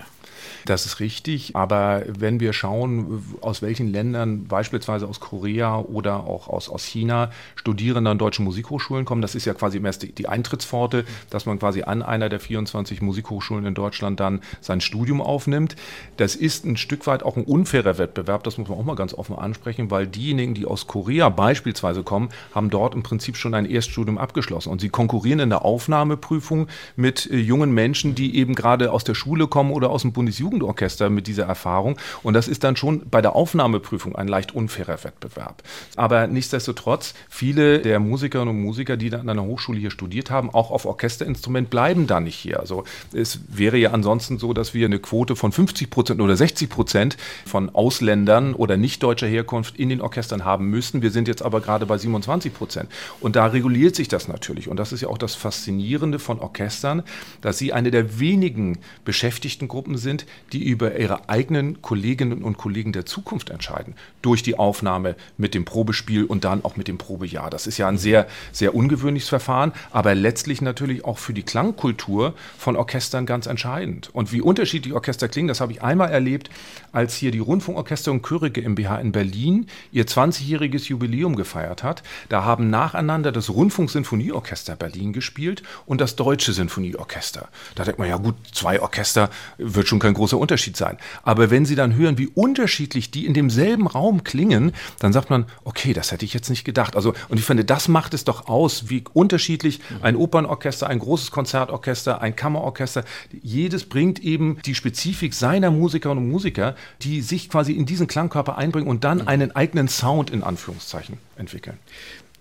Das ist richtig, aber wenn wir schauen, aus welchen Ländern, beispielsweise aus Korea oder auch aus, aus China, Studierende an deutschen Musikhochschulen kommen, das ist ja quasi erst die, die Eintrittspforte, dass man quasi an einer der 24 Musikhochschulen in Deutschland dann sein Studium aufnimmt. Das ist ein Stück weit auch ein unfairer Wettbewerb, das muss man auch mal ganz offen ansprechen, weil diejenigen, die aus Korea beispielsweise kommen, haben dort im Prinzip schon ein Erststudium abgeschlossen und sie konkurrieren in der Aufnahmeprüfung mit äh, jungen Menschen, die eben gerade aus der Schule kommen oder aus dem Bundesjugendorchester mit dieser Erfahrung und das ist dann schon bei der Aufnahmeprüfung ein leicht unfairer Wettbewerb. Aber nichtsdestotrotz, viele der Musikerinnen und Musiker, die dann an einer Hochschule hier studiert haben, auch auf Orchesterinstrument, bleiben da nicht hier. Also es wäre ja ansonsten so, dass wir eine Quote von 50 Prozent oder 60 Prozent von Ausländern oder nicht deutscher Herkunft in den Orchestern haben müssten. Wir sind jetzt aber gerade bei 27 Prozent. Und da reguliert sich das natürlich. Und das ist ja auch das Faszinierende von Orchestern, dass sie eine der wenigen Beschäftigtengruppen sind, die über ihre eigenen Kolleginnen und Kollegen der Zukunft entscheiden. Durch die Aufnahme mit dem Probespiel und dann auch mit dem Probejahr. Das ist ja ein sehr, sehr ungewöhnliches Verfahren, aber letztlich natürlich auch für die Klangkultur von Orchestern ganz entscheidend. Und wie unterschiedlich Orchester klingen, das habe ich einmal erlebt, als hier die Rundfunkorchester und Chöre GmbH in Berlin ihr 20-jähriges Jubiläum gefeiert hat. Da haben nacheinander das Rundfunksinfonieorchester Berlin gespielt und das Deutsche Sinfonieorchester. Da denkt man, ja gut, zwei Orchester wird schon kein großer Unterschied sein. Aber wenn Sie dann hören, wie unterschiedlich die in demselben Raum klingen, dann sagt man, okay, das hätte ich jetzt nicht gedacht. Also, und ich finde, das macht es doch aus, wie unterschiedlich ein Opernorchester, ein großes Konzertorchester, ein Kammerorchester, jedes bringt eben die Spezifik seiner Musikerinnen und Musiker, die sich quasi in diesen Klangkörper einbringen und dann einen eigenen Sound in Anführungszeichen entwickeln.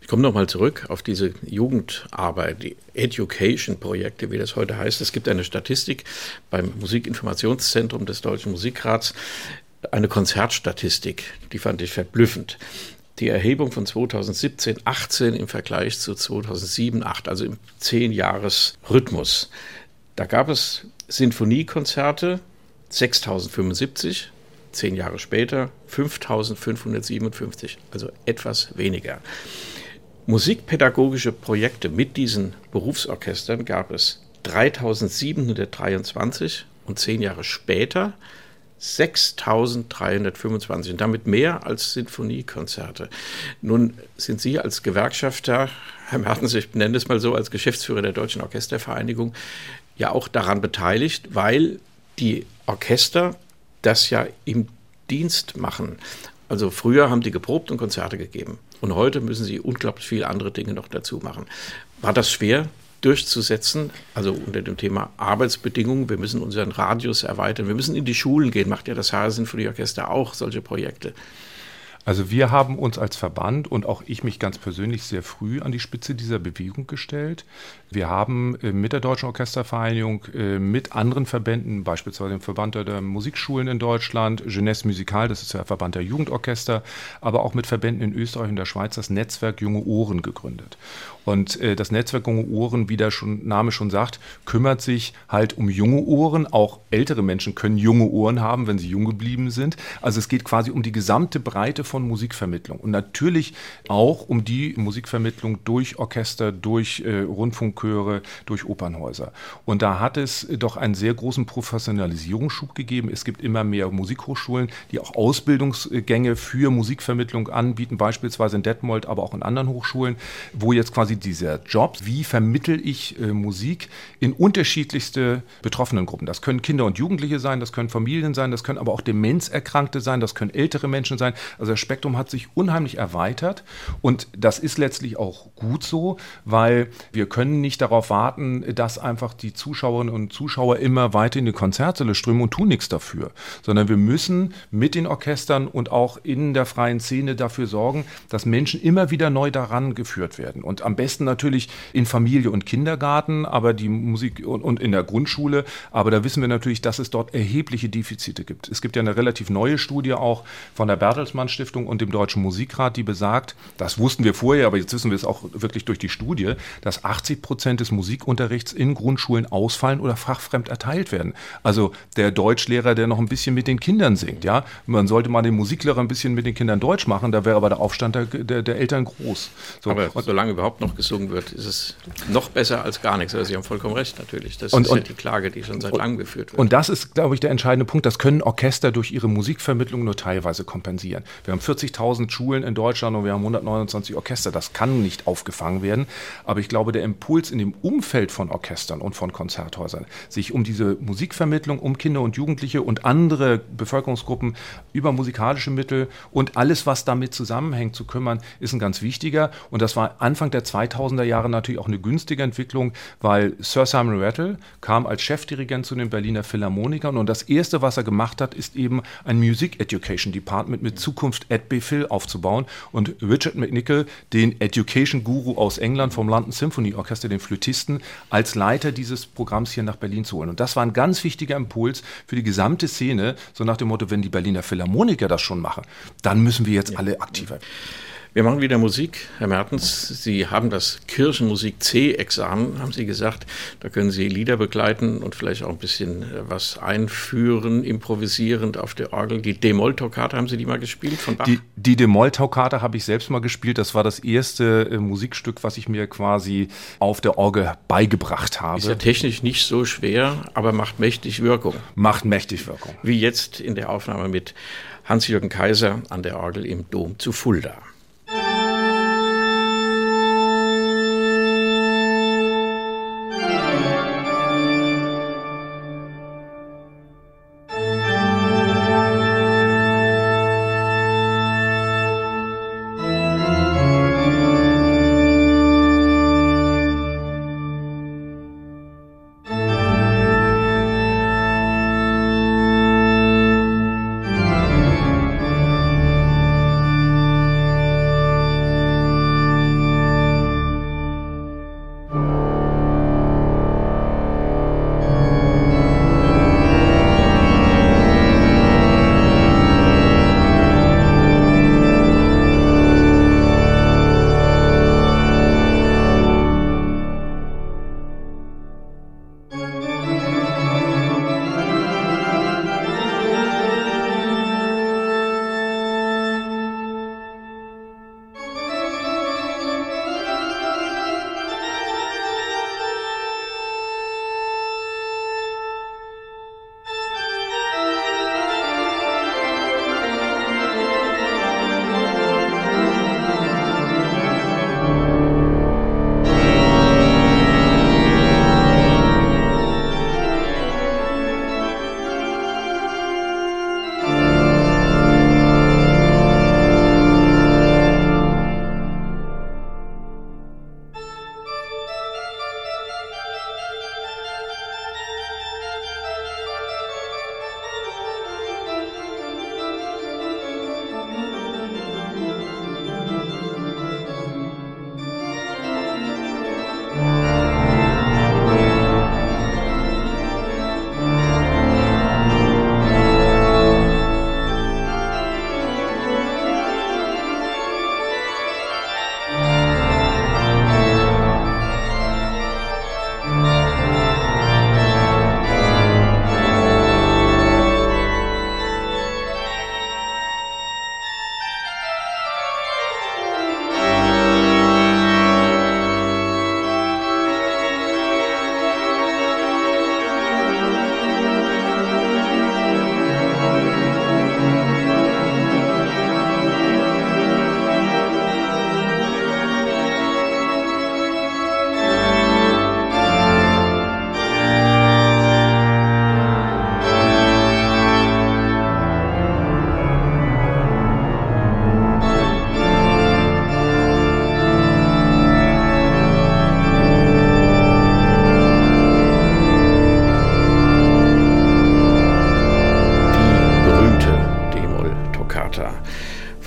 Ich komme nochmal zurück auf diese Jugendarbeit, die Education-Projekte, wie das heute heißt. Es gibt eine Statistik beim Musikinformationszentrum des Deutschen Musikrats, eine Konzertstatistik, die fand ich verblüffend. Die Erhebung von 2017, 18 im Vergleich zu 2007, 8, also im 10-Jahres-Rhythmus. Da gab es Sinfoniekonzerte 6075, zehn Jahre später 5557, also etwas weniger. Musikpädagogische Projekte mit diesen Berufsorchestern gab es 3723 und zehn Jahre später 6325 und damit mehr als Sinfoniekonzerte. Nun sind Sie als Gewerkschafter, Herr Mertens, ich nenne es mal so, als Geschäftsführer der Deutschen Orchestervereinigung, ja auch daran beteiligt, weil die Orchester das ja im Dienst machen. Also früher haben die geprobt und Konzerte gegeben. Und heute müssen sie unglaublich viele andere Dinge noch dazu machen. War das schwer durchzusetzen? Also unter dem Thema Arbeitsbedingungen. Wir müssen unseren Radius erweitern. Wir müssen in die Schulen gehen. Macht ja das Haar Sinfonieorchester auch solche Projekte. Also wir haben uns als Verband und auch ich mich ganz persönlich sehr früh an die Spitze dieser Bewegung gestellt. Wir haben äh, mit der Deutschen Orchestervereinigung, äh, mit anderen Verbänden, beispielsweise dem Verband der Musikschulen in Deutschland, Jeunesse Musical, das ist der Verband der Jugendorchester, aber auch mit Verbänden in Österreich und der Schweiz das Netzwerk Junge Ohren gegründet. Und äh, das Netzwerk Junge Ohren, wie der schon, Name schon sagt, kümmert sich halt um junge Ohren. Auch ältere Menschen können junge Ohren haben, wenn sie jung geblieben sind. Also es geht quasi um die gesamte Breite von Musikvermittlung. Und natürlich auch um die Musikvermittlung durch Orchester, durch äh, Rundfunkchöre, durch Opernhäuser. Und da hat es doch einen sehr großen Professionalisierungsschub gegeben. Es gibt immer mehr Musikhochschulen, die auch Ausbildungsgänge für Musikvermittlung anbieten, beispielsweise in Detmold, aber auch in anderen Hochschulen, wo jetzt quasi dieser Job, wie vermittel ich äh, Musik in unterschiedlichste betroffenen Gruppen. Das können Kinder und Jugendliche sein, das können Familien sein, das können aber auch Demenzerkrankte sein, das können ältere Menschen sein. Also das Spektrum hat sich unheimlich erweitert und das ist letztlich auch gut so, weil wir können nicht darauf warten, dass einfach die Zuschauerinnen und Zuschauer immer weiter in die Konzertsäle strömen und tun nichts dafür, sondern wir müssen mit den Orchestern und auch in der freien Szene dafür sorgen, dass Menschen immer wieder neu daran geführt werden. Und am besten natürlich in Familie und Kindergarten, aber die Musik und, und in der Grundschule. Aber da wissen wir natürlich, dass es dort erhebliche Defizite gibt. Es gibt ja eine relativ neue Studie auch von der Bertelsmann Stiftung und dem Deutschen Musikrat, die besagt, das wussten wir vorher, aber jetzt wissen wir es auch wirklich durch die Studie, dass 80 Prozent des Musikunterrichts in Grundschulen ausfallen oder fachfremd erteilt werden. Also der Deutschlehrer, der noch ein bisschen mit den Kindern singt, ja, man sollte mal den Musiklehrer ein bisschen mit den Kindern Deutsch machen, da wäre aber der Aufstand der, der, der Eltern groß. So, aber solange überhaupt noch gesungen wird, ist es noch besser als gar nichts. Also Sie haben vollkommen recht natürlich. Das und, ist und, ja die Klage, die schon seit langem geführt wird. Und das ist, glaube ich, der entscheidende Punkt. Das können Orchester durch ihre Musikvermittlung nur teilweise kompensieren. Wir haben 40.000 Schulen in Deutschland und wir haben 129 Orchester. Das kann nicht aufgefangen werden. Aber ich glaube, der Impuls in dem Umfeld von Orchestern und von Konzerthäusern, sich um diese Musikvermittlung, um Kinder und Jugendliche und andere Bevölkerungsgruppen über musikalische Mittel und alles, was damit zusammenhängt, zu kümmern, ist ein ganz wichtiger. Und das war Anfang der 2000er Jahre natürlich auch eine günstige Entwicklung, weil Sir Simon Rattle kam als Chefdirigent zu den Berliner Philharmonikern und das erste, was er gemacht hat, ist eben ein Music Education Department mit Zukunft at Phil aufzubauen und Richard McNichol, den Education Guru aus England vom London Symphony Orchester, den Flötisten, als Leiter dieses Programms hier nach Berlin zu holen. Und das war ein ganz wichtiger Impuls für die gesamte Szene, so nach dem Motto, wenn die Berliner Philharmoniker das schon machen, dann müssen wir jetzt ja. alle aktiver werden. Wir machen wieder Musik. Herr Mertens, Sie haben das Kirchenmusik C-Examen, haben Sie gesagt. Da können Sie Lieder begleiten und vielleicht auch ein bisschen äh, was einführen, improvisierend auf der Orgel. Die D-Moll-Toccata, haben Sie die mal gespielt von Bach? Die, die D-Moll-Toccata habe ich selbst mal gespielt. Das war das erste äh, Musikstück, was ich mir quasi auf der Orgel beigebracht habe. Ist ja technisch nicht so schwer, aber macht mächtig Wirkung. Macht mächtig Wirkung. Wie jetzt in der Aufnahme mit Hans-Jürgen Kaiser an der Orgel im Dom zu Fulda.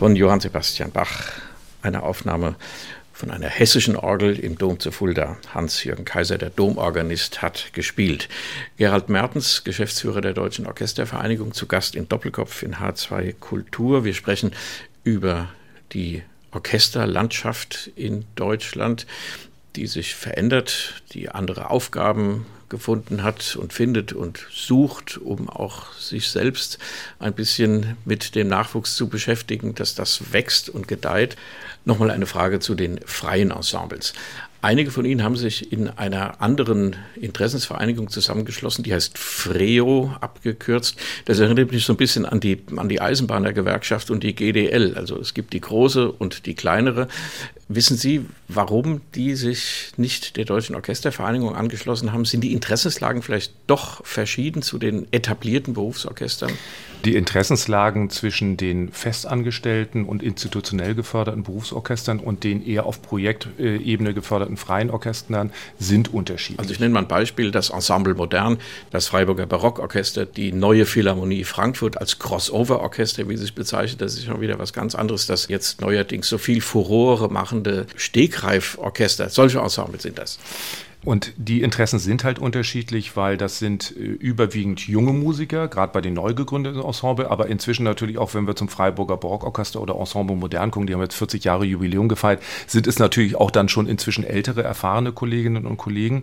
Von Johann Sebastian Bach, eine Aufnahme von einer hessischen Orgel im Dom zu Fulda. Hans-Jürgen Kaiser, der Domorganist, hat gespielt. Gerald Mertens, Geschäftsführer der Deutschen Orchestervereinigung, zu Gast in Doppelkopf in H2 Kultur. Wir sprechen über die Orchesterlandschaft in Deutschland, die sich verändert, die andere Aufgaben gefunden hat und findet und sucht, um auch sich selbst ein bisschen mit dem Nachwuchs zu beschäftigen, dass das wächst und gedeiht. Nochmal eine Frage zu den freien Ensembles. Einige von Ihnen haben sich in einer anderen Interessensvereinigung zusammengeschlossen, die heißt FREO abgekürzt. Das erinnert mich so ein bisschen an die, an die Eisenbahnergewerkschaft und die GDL. Also es gibt die große und die kleinere. Wissen Sie, warum die sich nicht der Deutschen Orchestervereinigung angeschlossen haben? Sind die Interessenslagen vielleicht doch verschieden zu den etablierten Berufsorchestern? Die Interessenslagen zwischen den festangestellten und institutionell geförderten Berufsorchestern und den eher auf Projektebene geförderten freien Orchestern sind unterschiedlich. Also ich nenne mal ein Beispiel, das Ensemble Modern, das Freiburger Barockorchester, die Neue Philharmonie Frankfurt als Crossover-Orchester, wie sich bezeichnet, das ist schon wieder was ganz anderes, das jetzt neuerdings so viel Furore machende Stegreif-Orchester, solche Ensembles sind das. Und die Interessen sind halt unterschiedlich, weil das sind äh, überwiegend junge Musiker, gerade bei den neu gegründeten Ensemble, aber inzwischen natürlich auch, wenn wir zum Freiburger Barockorchester oder Ensemble Modern gucken, die haben jetzt 40 Jahre Jubiläum gefeiert, sind es natürlich auch dann schon inzwischen ältere, erfahrene Kolleginnen und Kollegen.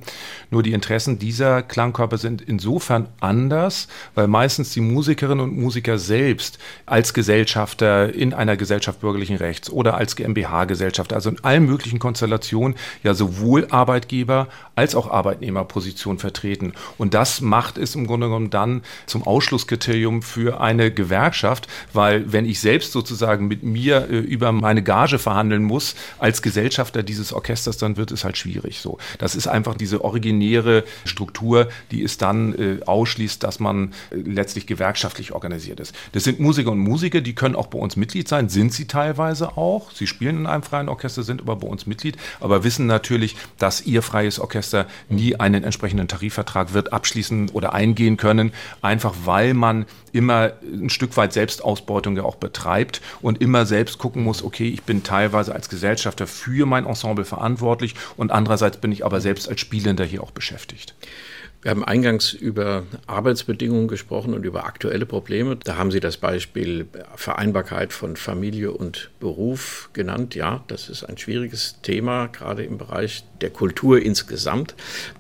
Nur die Interessen dieser Klangkörper sind insofern anders, weil meistens die Musikerinnen und Musiker selbst als Gesellschafter in einer Gesellschaft bürgerlichen Rechts oder als GmbH-Gesellschafter, also in allen möglichen Konstellationen, ja sowohl Arbeitgeber als auch Arbeitnehmerposition vertreten. Und das macht es im Grunde genommen dann zum Ausschlusskriterium für eine Gewerkschaft, weil wenn ich selbst sozusagen mit mir äh, über meine Gage verhandeln muss als Gesellschafter dieses Orchesters, dann wird es halt schwierig. So, das ist einfach diese originäre Struktur, die es dann äh, ausschließt, dass man äh, letztlich gewerkschaftlich organisiert ist. Das sind Musiker und Musiker, die können auch bei uns Mitglied sein, sind sie teilweise auch. Sie spielen in einem freien Orchester, sind aber bei uns Mitglied, aber wissen natürlich, dass ihr freies Orchester Orchester nie einen entsprechenden Tarifvertrag wird abschließen oder eingehen können, einfach weil man immer ein Stück weit Selbstausbeutung ja auch betreibt und immer selbst gucken muss, okay, ich bin teilweise als Gesellschafter für mein Ensemble verantwortlich und andererseits bin ich aber selbst als Spielender hier auch beschäftigt. Wir haben eingangs über Arbeitsbedingungen gesprochen und über aktuelle Probleme. Da haben Sie das Beispiel Vereinbarkeit von Familie und Beruf genannt. Ja, das ist ein schwieriges Thema, gerade im Bereich der Kultur insgesamt.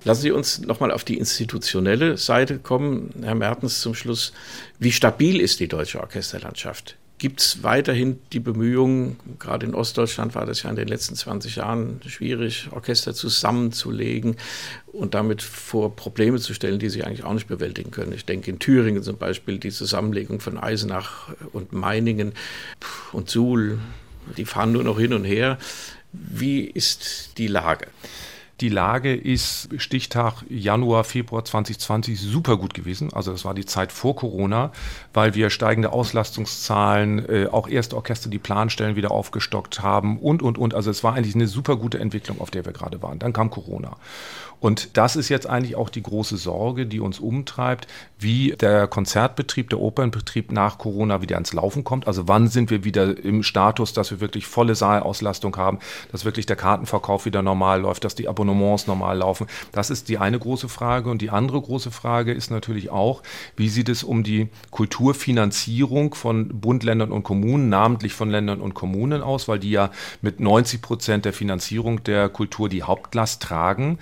Lassen Sie uns nochmal auf die institutionelle Seite kommen, Herr Mertens, zum Schluss. Wie stabil ist die deutsche Orchesterlandschaft? Gibt es weiterhin die Bemühungen, gerade in Ostdeutschland war das ja in den letzten 20 Jahren schwierig, Orchester zusammenzulegen und damit vor Probleme zu stellen, die sie eigentlich auch nicht bewältigen können. Ich denke in Thüringen zum Beispiel die Zusammenlegung von Eisenach und Meiningen und Suhl, die fahren nur noch hin und her. Wie ist die Lage? Die Lage ist Stichtag Januar, Februar 2020 super gut gewesen. Also das war die Zeit vor Corona, weil wir steigende Auslastungszahlen, äh, auch erste Orchester, die Planstellen wieder aufgestockt haben und, und, und. Also es war eigentlich eine super gute Entwicklung, auf der wir gerade waren. Dann kam Corona. Und das ist jetzt eigentlich auch die große Sorge, die uns umtreibt, wie der Konzertbetrieb, der Opernbetrieb nach Corona wieder ans Laufen kommt. Also wann sind wir wieder im Status, dass wir wirklich volle Saalauslastung haben, dass wirklich der Kartenverkauf wieder normal läuft, dass die Abonnements normal laufen. Das ist die eine große Frage. Und die andere große Frage ist natürlich auch, wie sieht es um die Kulturfinanzierung von Bund, Ländern und Kommunen, namentlich von Ländern und Kommunen aus, weil die ja mit 90 Prozent der Finanzierung der Kultur die Hauptlast tragen.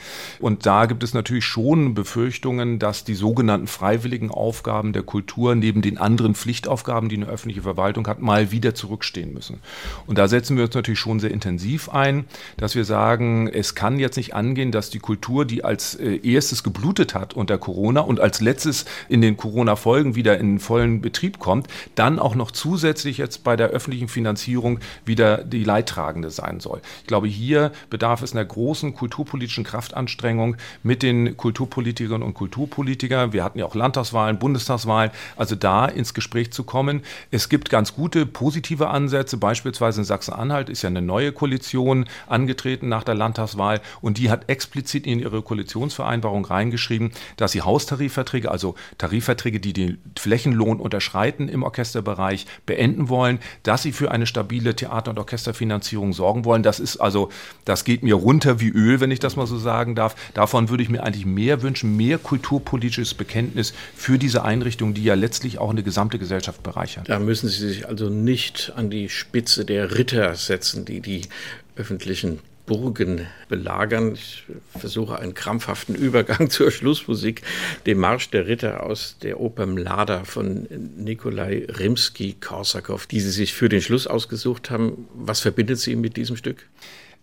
Da gibt es natürlich schon Befürchtungen, dass die sogenannten freiwilligen Aufgaben der Kultur neben den anderen Pflichtaufgaben, die eine öffentliche Verwaltung hat, mal wieder zurückstehen müssen. Und da setzen wir uns natürlich schon sehr intensiv ein, dass wir sagen, es kann jetzt nicht angehen, dass die Kultur, die als äh, erstes geblutet hat unter Corona und als letztes in den Corona-Folgen wieder in vollen Betrieb kommt, dann auch noch zusätzlich jetzt bei der öffentlichen Finanzierung wieder die Leidtragende sein soll. Ich glaube, hier bedarf es einer großen kulturpolitischen Kraftanstrengung Anstrengung mit den Kulturpolitikerinnen und Kulturpolitikern. Wir hatten ja auch Landtagswahlen, Bundestagswahlen, also da ins Gespräch zu kommen. Es gibt ganz gute positive Ansätze, beispielsweise in Sachsen-Anhalt ist ja eine neue Koalition angetreten nach der Landtagswahl und die hat explizit in ihre Koalitionsvereinbarung reingeschrieben, dass sie Haustarifverträge, also Tarifverträge, die den Flächenlohn unterschreiten im Orchesterbereich, beenden wollen, dass sie für eine stabile Theater- und Orchesterfinanzierung sorgen wollen. Das ist also, das geht mir runter wie Öl, wenn ich das mal so sagen darf. Davon würde ich mir eigentlich mehr wünschen, mehr kulturpolitisches Bekenntnis für diese Einrichtung, die ja letztlich auch eine gesamte Gesellschaft bereichert. Da müssen Sie sich also nicht an die Spitze der Ritter setzen, die die öffentlichen Burgen belagern. Ich versuche einen krampfhaften Übergang zur Schlussmusik, dem Marsch der Ritter aus der Oper Mlada von Nikolai Rimsky-Korsakow, die Sie sich für den Schluss ausgesucht haben. Was verbindet Sie mit diesem Stück?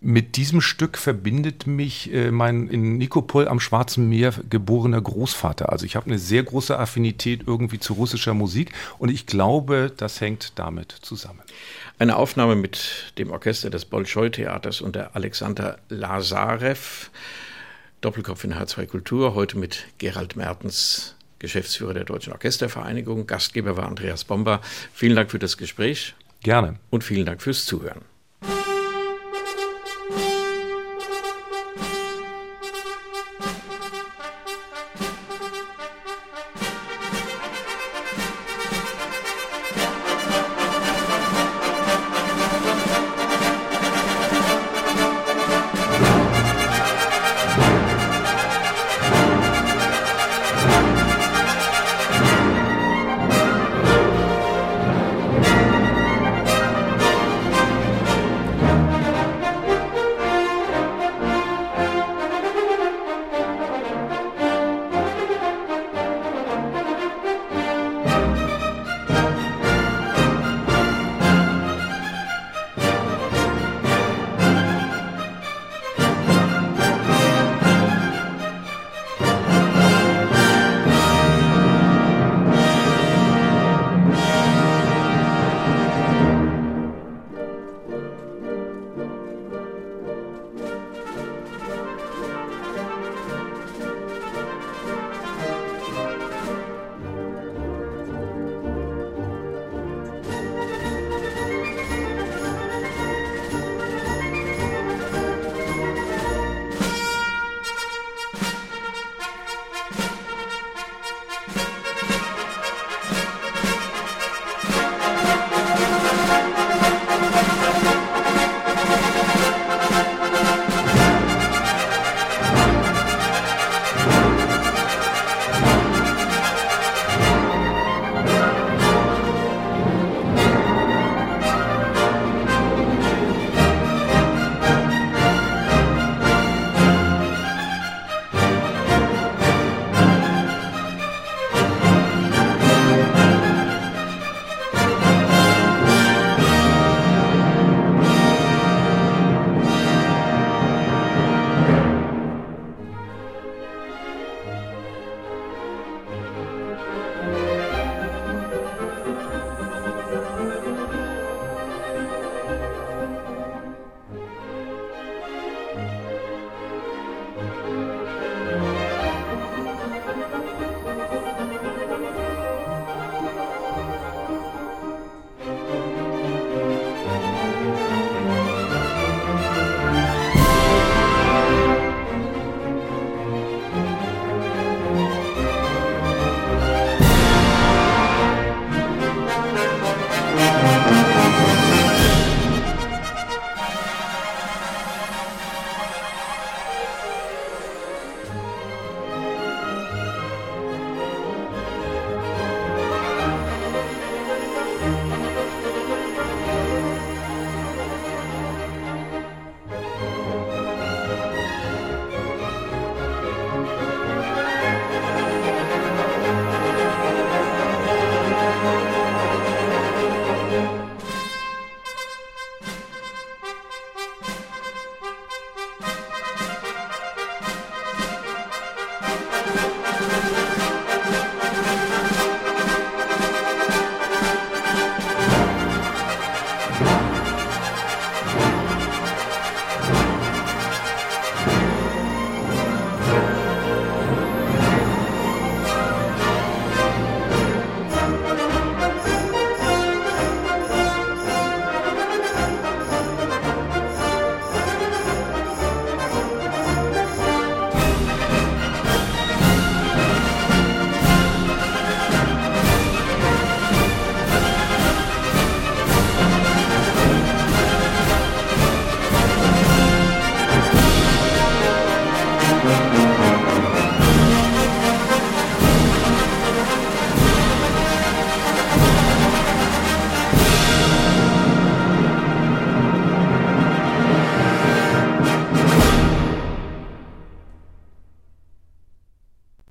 Mit diesem Stück verbindet mich äh, mein in Nikopol am Schwarzen Meer geborener Großvater. Also ich habe eine sehr große Affinität irgendwie zu russischer Musik und ich glaube, das hängt damit zusammen. Eine Aufnahme mit dem Orchester des Bolschoi-Theaters unter Alexander Lazarev. Doppelkopf in H2 Kultur, heute mit Gerald Mertens, Geschäftsführer der Deutschen Orchestervereinigung. Gastgeber war Andreas Bomber. Vielen Dank für das Gespräch. Gerne. Und vielen Dank fürs Zuhören.